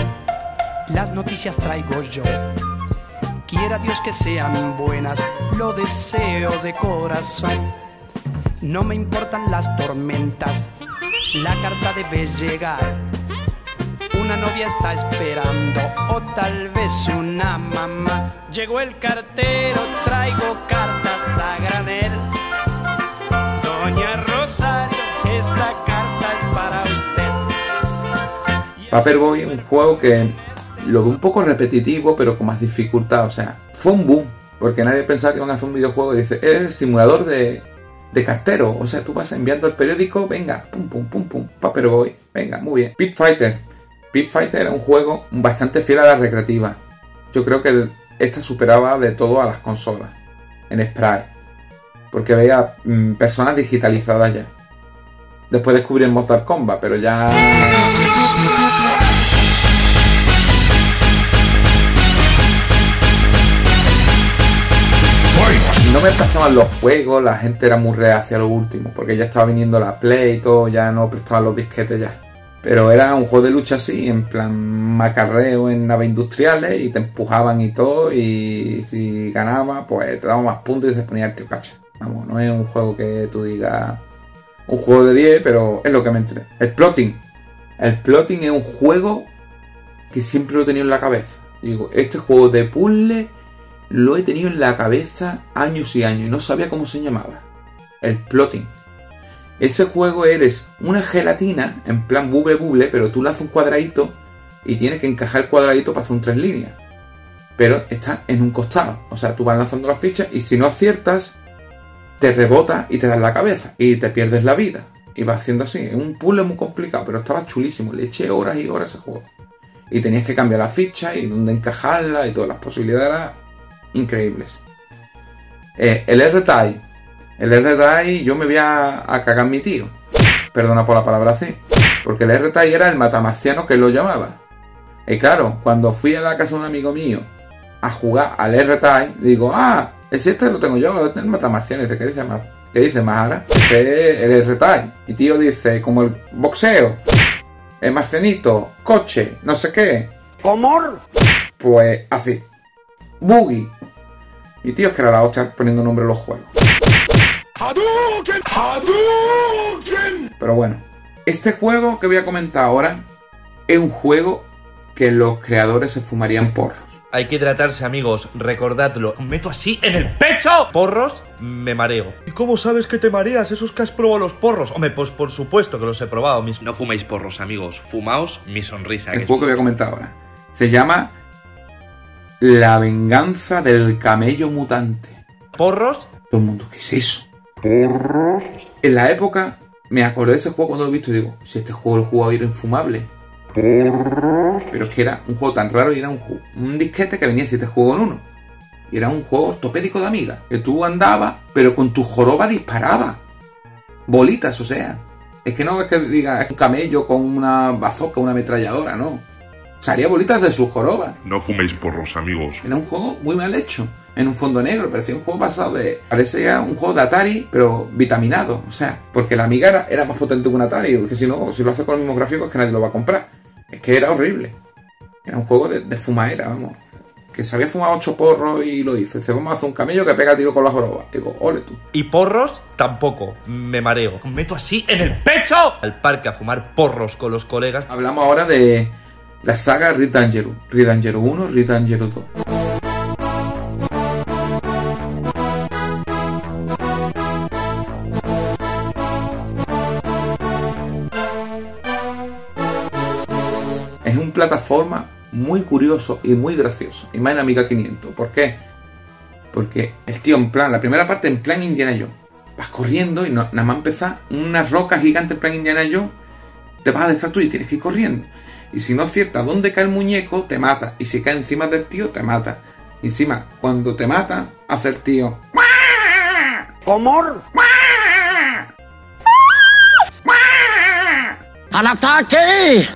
Las noticias traigo yo. Quiera Dios que sean buenas, lo deseo de corazón. No me importan las tormentas, la carta debe llegar. Una novia está esperando, o tal vez una mamá. Llegó el cartero, traigo cartas a. Doña Rosario, esta carta es para usted. Paperboy un juego que lo veo un poco repetitivo, pero con más dificultad. O sea, fue un boom, porque nadie pensaba que iban a hacer un videojuego y dice, es el simulador de, de cartero. O sea, tú vas enviando el periódico, venga, pum, pum, pum, pum, Paperboy, venga, muy bien. Pit Fighter. Pit Fighter era un juego bastante fiel a la recreativa. Yo creo que esta superaba de todo a las consolas en Sprite. Porque veía mm, personas digitalizadas ya. Después descubrí el Mortal Kombat, pero ya... No me pasaban los juegos, la gente era muy reacia a lo último, porque ya estaba viniendo la Play y todo, ya no prestaban los disquetes ya. Pero era un juego de lucha así, en plan macarreo en naves industriales y te empujaban y todo. Y si ganaba, pues te daba más puntos y se ponía el tío cacha. Vamos, no es un juego que tú digas un juego de 10, pero es lo que me enteré. El plotting. El plotting es un juego que siempre lo he tenido en la cabeza. Digo, este juego de puzzle lo he tenido en la cabeza años y años y no sabía cómo se llamaba. El plotting. Ese juego eres una gelatina, en plan buble buble, pero tú le haces un cuadradito y tienes que encajar el cuadradito para hacer un tres líneas. Pero está en un costado. O sea, tú vas lanzando las fichas y si no aciertas, te rebota y te das la cabeza y te pierdes la vida. Y vas haciendo así. Es un puzzle muy complicado, pero estaba chulísimo. Le eché horas y horas ese juego. Y tenías que cambiar la ficha y dónde encajarla y todas las posibilidades increíbles. Eh, el R-Type el R-Dry yo me voy a, cagar mi tío. Perdona por la palabra así. Porque el R-Type era el matamarciano que lo llamaba. Y claro, cuando fui a la casa de un amigo mío a jugar al R-Type, digo, ah, ese este lo tengo yo, el dice, ¿qué dice más? ¿Qué dice Mahara? Que el R-Type. Y tío dice, como el boxeo, el marcianito, coche, no sé qué. ¿Comor? Pues así. Boogie. Y tío, es que era la hostia poniendo nombre a los juegos. Pero bueno, este juego que voy a comentar ahora es un juego que los creadores se fumarían porros. Hay que hidratarse, amigos, recordadlo. Meto así en el pecho. Porros, me mareo. ¿Y cómo sabes que te mareas? ¿Esos que has probado los porros? Hombre, pues por supuesto que los he probado. Mis... No fuméis porros, amigos. Fumaos mi sonrisa. El juego que voy a comentar ahora se llama La venganza del camello mutante. ¿Porros? Todo el mundo, ¿qué es eso? En la época me acordé de ese juego cuando lo he visto y digo, si este juego lo he jugado y era infumable. Pero es que era un juego tan raro y era un, un disquete que venía siete juegos en uno. Y era un juego ortopédico de amiga. Que tú andabas, pero con tu joroba disparaba. Bolitas, o sea. Es que no es que diga, es un camello con una bazooka, una ametralladora, no. Salía bolitas de su joroba. No fuméis porros, amigos. Era un juego muy mal hecho. En un fondo negro, parecía un juego pasado de. Parecía un juego de Atari, pero vitaminado. O sea, porque la amiga era, era más potente que un Atari. Porque si no, si lo hace con los mismos gráficos, que nadie lo va a comprar. Es que era horrible. Era un juego de, de fumadera, vamos. Que se había fumado ocho porros y lo hizo. Dice, vamos a hacer un camello que pega tiro con la joroba. Digo, ole tú. Y porros, tampoco. Me mareo. Meto así en el pecho. Al parque a fumar porros con los colegas. Hablamos ahora de la saga Red Dangerous. Red Dangerous 1, Red Dangerous 2. Plataforma muy curioso y muy gracioso. Y más en Amiga 500. ¿Por qué? Porque el tío en plan, la primera parte en plan Indiana Jones. Vas corriendo y no, nada más empezar una roca gigante en plan Indiana Jones te vas a detrás tú y tienes que ir corriendo. Y si no acierta dónde cae el muñeco, te mata. Y si cae encima del tío, te mata. Y encima, cuando te mata, hace el tío. ¿Comor? ¡Al ataque!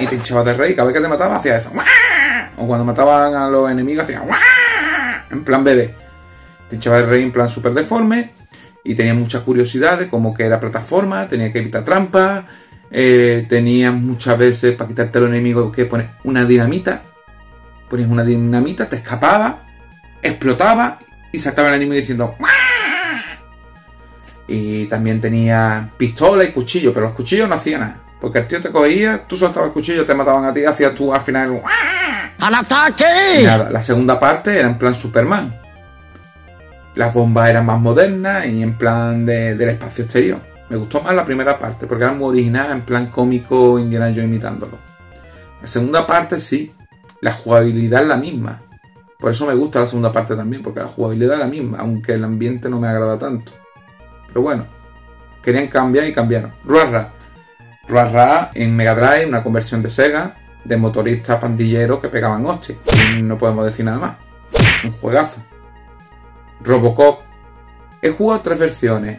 Y te hinchaba de rey. Cada vez que te mataba, hacía eso. O cuando mataban a los enemigos, hacía. En plan bebé. Te hinchaba de rey en plan súper deforme. Y tenía muchas curiosidades, como que era plataforma, tenía que evitar trampas. eh, tenías muchas veces para quitarte a los enemigos que poner una dinamita. Ponías una dinamita, te escapaba, explotaba y saltaba el enemigo diciendo. Y también tenía pistola y cuchillo, pero los cuchillos no hacían nada. Porque el tío te cogía, tú soltabas el cuchillo, te mataban a ti, hacías tú al final. "¡Guau!". ¡Al Y ataque! nada, la segunda parte era en plan Superman. Las bombas eran más modernas y en plan de- del espacio exterior. Me gustó más la primera parte porque era muy original, en plan cómico, Indiana Jones imitándolo. La segunda parte sí, la jugabilidad es la misma. Por eso me gusta la segunda parte también, porque la jugabilidad es la misma, aunque el ambiente no me agrada tanto. Pero bueno, querían cambiar y cambiaron. Ruarra. Ruarra en Mega Drive, una conversión de Sega, de motoristas pandilleros que pegaban hostias. No podemos decir nada más. Un juegazo. Robocop. He jugado tres versiones.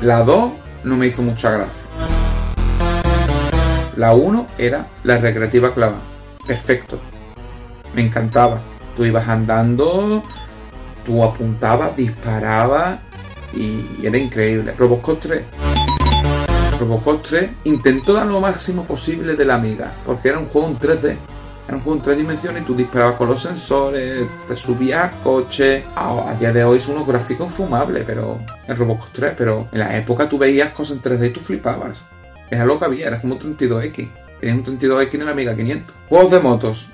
La 2 no me hizo mucha gracia. La 1 era la recreativa clava. Perfecto. Me encantaba. Tú ibas andando, tú apuntabas, disparabas y era increíble. Robocop 3. Robocop 3 intentó dar lo máximo posible de la amiga, porque era un juego en 3D. Era un juego en tres dimensiones y tú disparabas con los sensores, te subías al coche. A, a día de hoy es unos gráficos infumables, pero el Robocop 3, pero en la época tú veías cosas en 3D y tú flipabas. Era lo que había, era como un 32X. Tenías un 32X en la Amiga 500. Juegos de motos.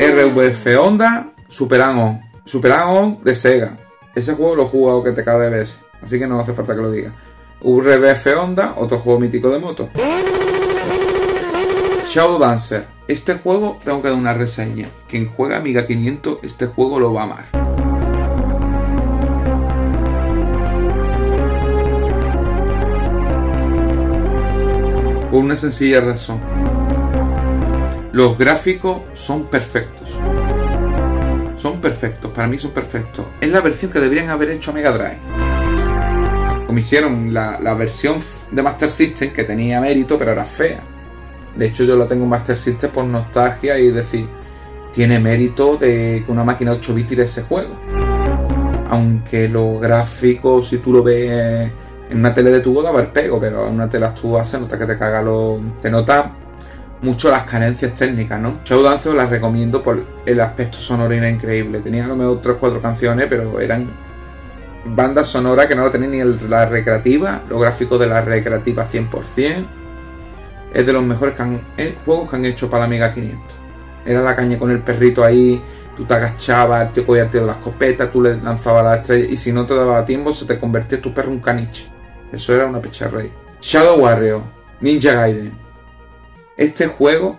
RVF Honda, Superagon. Superagon de Sega. Ese juego lo he jugado que te cae de. Así que no hace falta que lo diga. RVF Honda, otro juego mítico de moto. Shadow Dancer. Este juego tengo que dar una reseña. Quien juega Amiga 500, este juego lo va a amar. Por una sencilla razón. Los gráficos son perfectos. Son perfectos, para mí son perfectos. Es la versión que deberían haber hecho Mega Drive. Como hicieron la, la versión de Master System, que tenía mérito, pero era fea. De hecho, yo la tengo en Master System por nostalgia y decir, tiene mérito de que una máquina 8 bits tire ese juego. Aunque los gráficos, si tú lo ves en una tele de tubo, daba el pego, pero en una tele actual se nota que te caga lo. te nota mucho las carencias técnicas, ¿no? Showdance os las recomiendo por el aspecto sonoro era increíble. Tenía a lo mejor 3 4 canciones, pero eran bandas sonoras que no lo tenían ni la recreativa, los gráficos de la recreativa 100%. Es de los mejores eh, juegos que han hecho para la Amiga 500. Era la caña con el perrito ahí, tú te agachabas, el tío el tío de la escopeta, tú le lanzabas la estrella y si no te daba tiempo se te convertía tu perro en caniche. Eso era una pecharrey. Shadow Warrior, Ninja Gaiden. Este juego,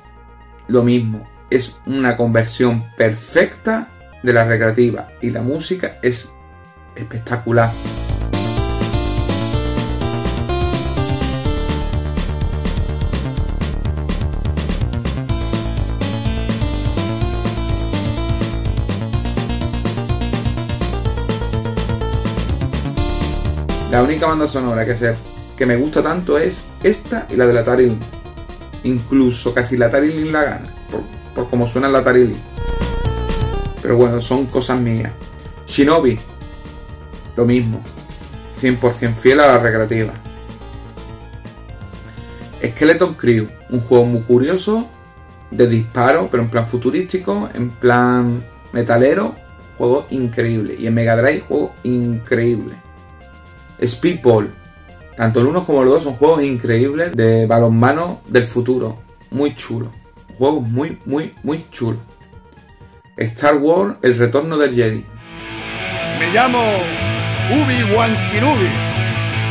lo mismo, es una conversión perfecta de la recreativa y la música es espectacular. La única banda sonora que, que me gusta tanto es esta y la de la Atari Lynx. Incluso casi la Atari Lynx la gana, por, por cómo suena la Atari Lynx. Pero bueno, son cosas mías. Shinobi, lo mismo. 100% fiel a la recreativa. Skeleton Crew, un juego muy curioso, de disparo, pero en plan futurístico, en plan metalero, juego increíble. Y en Mega Drive, juego increíble. Speedball, tanto el 1 como el 2 son juegos increíbles de balonmano del futuro, muy chulo. Juegos muy, muy, muy chulos. Star Wars, el retorno del Jedi. Me llamo Kenobi,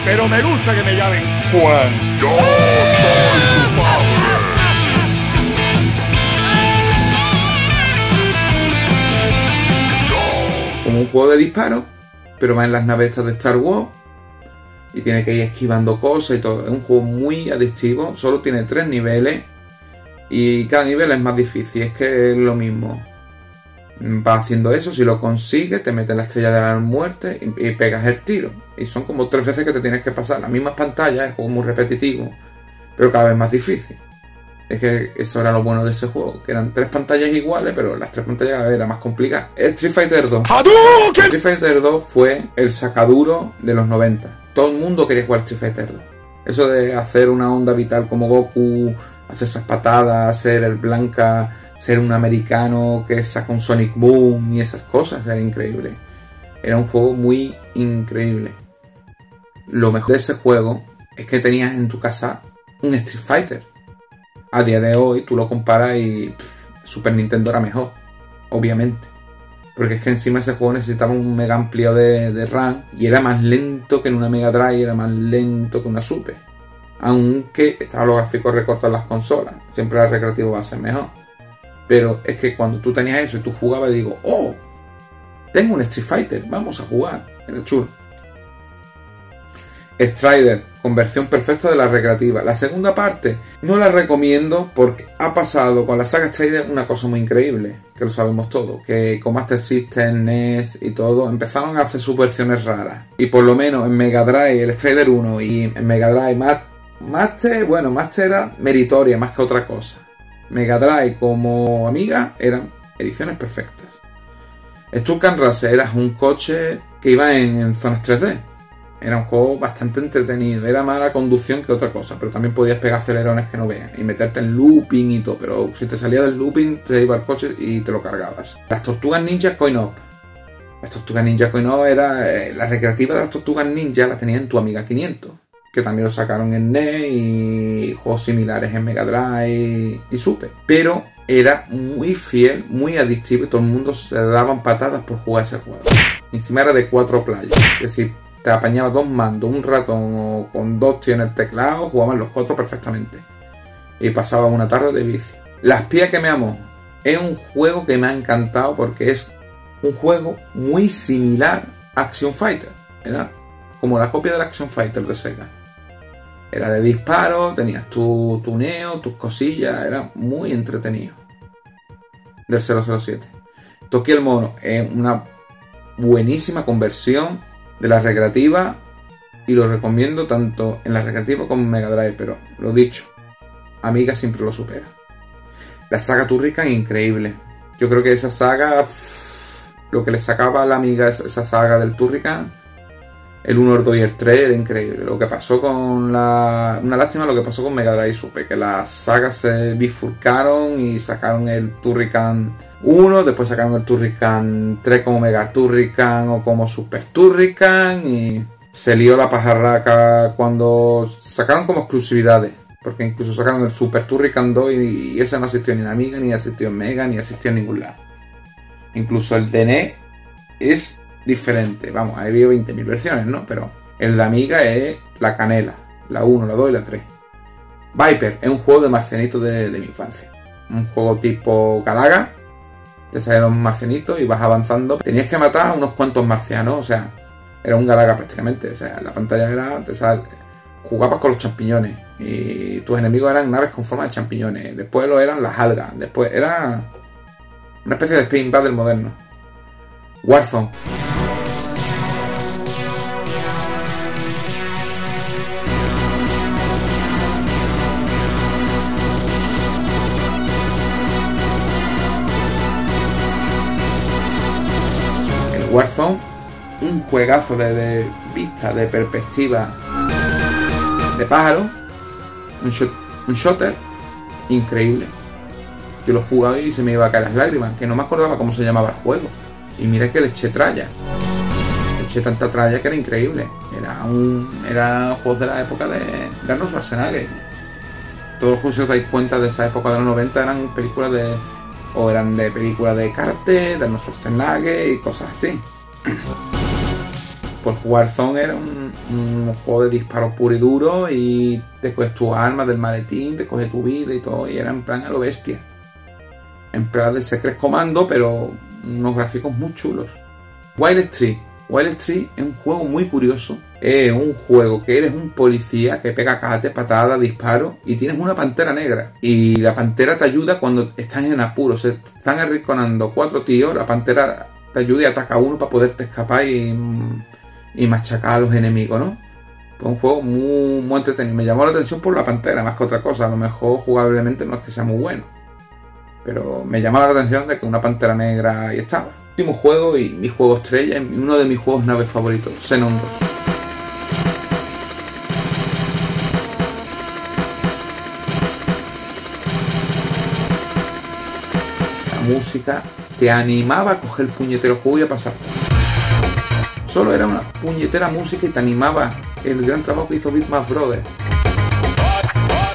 pero me gusta que me llamen Juan. Yo soy tu padre. como un juego de disparo, pero va en las naves de Star Wars y tiene que ir esquivando cosas y todo. Es un juego muy adictivo, solo tiene tres niveles y cada nivel es más difícil, es que es lo mismo. Vas haciendo eso, si lo consigues, te metes la estrella de la muerte y, y pegas el tiro. Y son como tres veces que te tienes que pasar las mismas pantallas, es juego muy repetitivo, pero cada vez más difícil. Es que eso era lo bueno de ese juego, que eran tres pantallas iguales, pero las tres pantallas eran más complicadas. Street Fighter 2. Street Fighter 2 fue el sacaduro de los 90. Todo el mundo quería jugar Street Fighter 2. Eso de hacer una onda vital como Goku, hacer esas patadas, ser el blanca, ser un americano que saca un Sonic Boom y esas cosas, era increíble. Era un juego muy increíble. Lo mejor de ese juego es que tenías en tu casa un Street Fighter. A día de hoy tú lo comparas y Super Nintendo era mejor, obviamente. Porque es que encima ese juego necesitaba un mega amplio de, de RAM y era más lento que en una Mega Drive, era más lento que una Super. Aunque estaban los gráficos recortados en las consolas, siempre el recreativo va a ser mejor. Pero es que cuando tú tenías eso y tú jugabas, digo, oh, tengo un Street Fighter, vamos a jugar. Era chulo. Strider, conversión perfecta de la recreativa. La segunda parte no la recomiendo porque ha pasado con la saga Strider una cosa muy increíble, que lo sabemos todos, que con Master System, NES y todo empezaron a hacer sus versiones raras. Y por lo menos en Mega Drive, el Strider 1 y en Mega Drive Ma- Master, bueno, Master era meritoria más que otra cosa. Mega Drive como Amiga eran ediciones perfectas. Sturkan Racer era un coche que iba en zonas 3D. Era un juego bastante entretenido. Era más la conducción que otra cosa, pero también podías pegar acelerones que no veas y meterte en looping y todo. Pero si te salía del looping, te iba el coche y te lo cargabas. Las tortugas ninja coin up. Las tortugas ninja coin up era eh, la recreativa de las tortugas ninja la tenía en tu amiga 500. Que también lo sacaron en NES y juegos similares en Mega Drive y Super. Pero era muy fiel, muy adictivo y todo el mundo se daban patadas por jugar ese juego. Encima era de cuatro playas. Es decir, te apañabas dos mandos, un ratón con dos tíos en el teclado, jugaban los cuatro perfectamente. Y pasaba una tarde de bici. La espía que me amó es un juego que me ha encantado porque es un juego muy similar a Action Fighter. Era como la copia del Action Fighter de Sega. Era de disparo, tenías tu tuneo, tus cosillas, era muy entretenido. Del 007. Toki el Mono es una buenísima conversión de la recreativa y lo recomiendo tanto en la recreativa como en Mega Drive, pero lo dicho, Amiga siempre lo supera. La saga Turrican increíble. Yo creo que esa saga, lo que le sacaba a la Amiga esa saga del Turrican, el 1, el 2 y el 3 era increíble. Lo que pasó con la... Una lástima lo que pasó con Mega Drive Super, que las sagas se bifurcaron y sacaron el Turrican 1, después sacaron el Turrican 3 como Mega Turrican o como Super Turrican y se lió la pajarraca cuando sacaron como exclusividades. Porque incluso sacaron el Super Turrican 2 y, ese no asistió ni en Amiga, ni asistió en Mega, ni asistió en ningún lado. Incluso el DNE es diferente. Vamos, ha habido 20.000 versiones, ¿no? Pero el de Amiga es la canela, la 1, la 2 y la 3. Viper es un juego de marcianitos de, de mi infancia. Un juego tipo Galaga. Te salen los marcianitos y vas avanzando. Tenías que matar a unos cuantos marcianos, o sea, era un Galaga prácticamente. O sea, la pantalla era. Te sal, jugabas con los champiñones y tus enemigos eran naves con forma de champiñones. Después lo eran las algas. Después era una especie de Spain Battle moderno. Warzone. Warzone, un juegazo de, de vista, de perspectiva, de pájaro, un, shot, un shooter increíble. Yo lo he jugado y se me iba a caer las lágrimas, que no me acordaba cómo se llamaba el juego. Y mira que le eché tralla. Le eché tanta tralla que era increíble. Era un. Era juegos de la época de Arnold Schwarzenegger. Todos los juegos, si os dais cuenta de esa época de los 90, eran películas de. O eran de películas de karate, de Arnold Schwarzenegger y cosas así. <clears throat> Pues Warzone era un, juego de disparos puro y duro y te coges tu armas del maletín, te coges tu vida y todo, y era en plan a lo bestia. En plan de Secret Commando, pero unos gráficos muy chulos. Wild Street. Wild Street es un juego muy curioso. Es un juego que eres un policía que pega cajas de patada, disparos y tienes una pantera negra. Y la pantera te ayuda cuando estás en apuro. Se están arrinconando cuatro tíos, la pantera te ayuda y ataca a uno para poderte escapar y, y machacar a los enemigos, ¿no? Pues un juego muy, muy entretenido. Me llamó la atención por la pantera más que otra cosa. A lo mejor jugablemente no es que sea muy bueno. Pero me llamaba la atención de que una pantera negra ahí estaba. Último juego y mi juego estrella, uno de mis juegos naves favoritos, Xenon 2. La música te animaba a coger el puñetero juego y a pasar. Solo era una puñetera música y te animaba el gran trabajo que hizo Bitmap Brothers.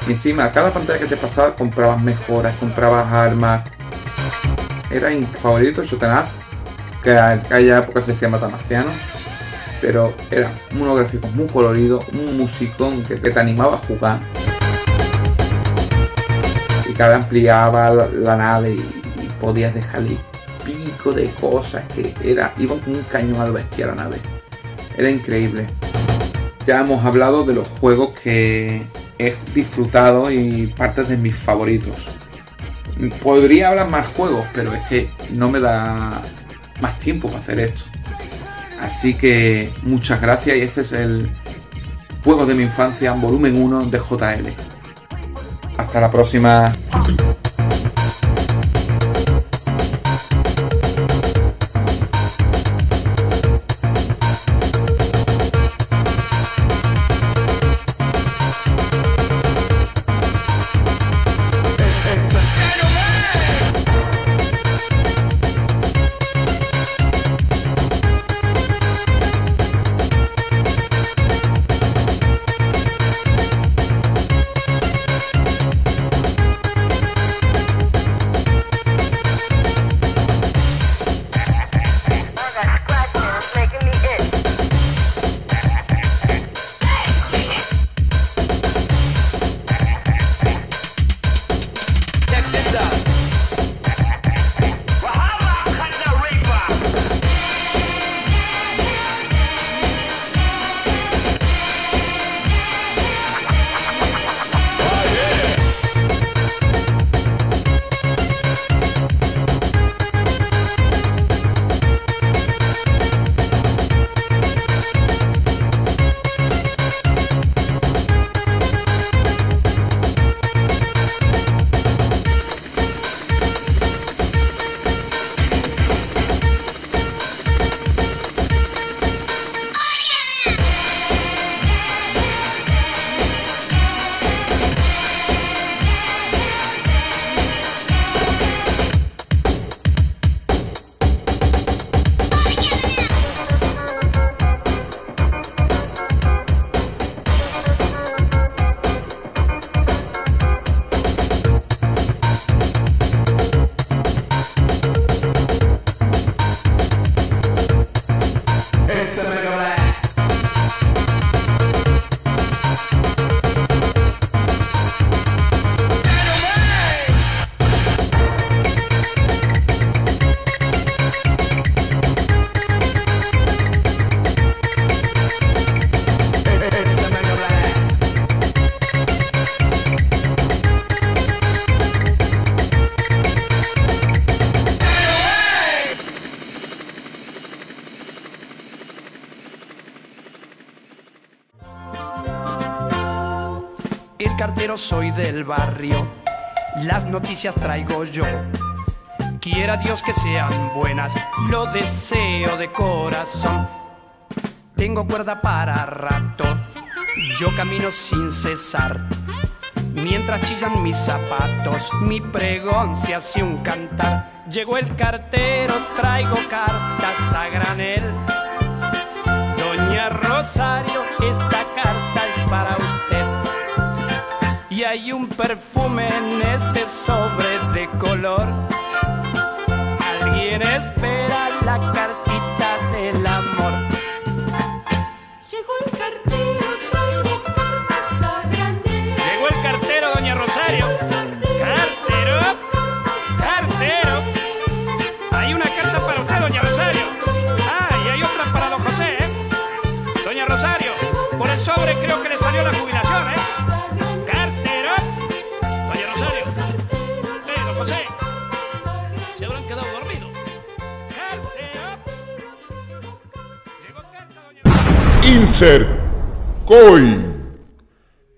Y encima, cada pantalla que te pasaba comprabas mejoras, comprabas armas. Era mi favorito Shoten Que en aquella época se decía Matamarciano. Pero era unos gráficos muy coloridos, un musicón que, que te animaba a jugar. Y cada ampliaba la, nave y, podías dejarle pico de cosas que era, iba con un cañón al bestia la nave. Era increíble. Ya hemos hablado de los juegos que he disfrutado y partes de mis favoritos. Podría hablar más juegos, pero es que no me da más tiempo para hacer esto. Así que muchas gracias y este es el juego de mi infancia, volumen 1 de JL. Hasta la próxima. Cartero soy del barrio, las noticias traigo yo. Quiera Dios que sean buenas, lo deseo de corazón. Tengo cuerda para rato, yo camino sin cesar. Mientras chillan mis zapatos, mi pregón se hace un cantar. Llegó el cartero, traigo cartas a granel. Doña Rosario, hay un perfume en este sobre de color. Alguien espera la Llegó carta, doña Insert coin.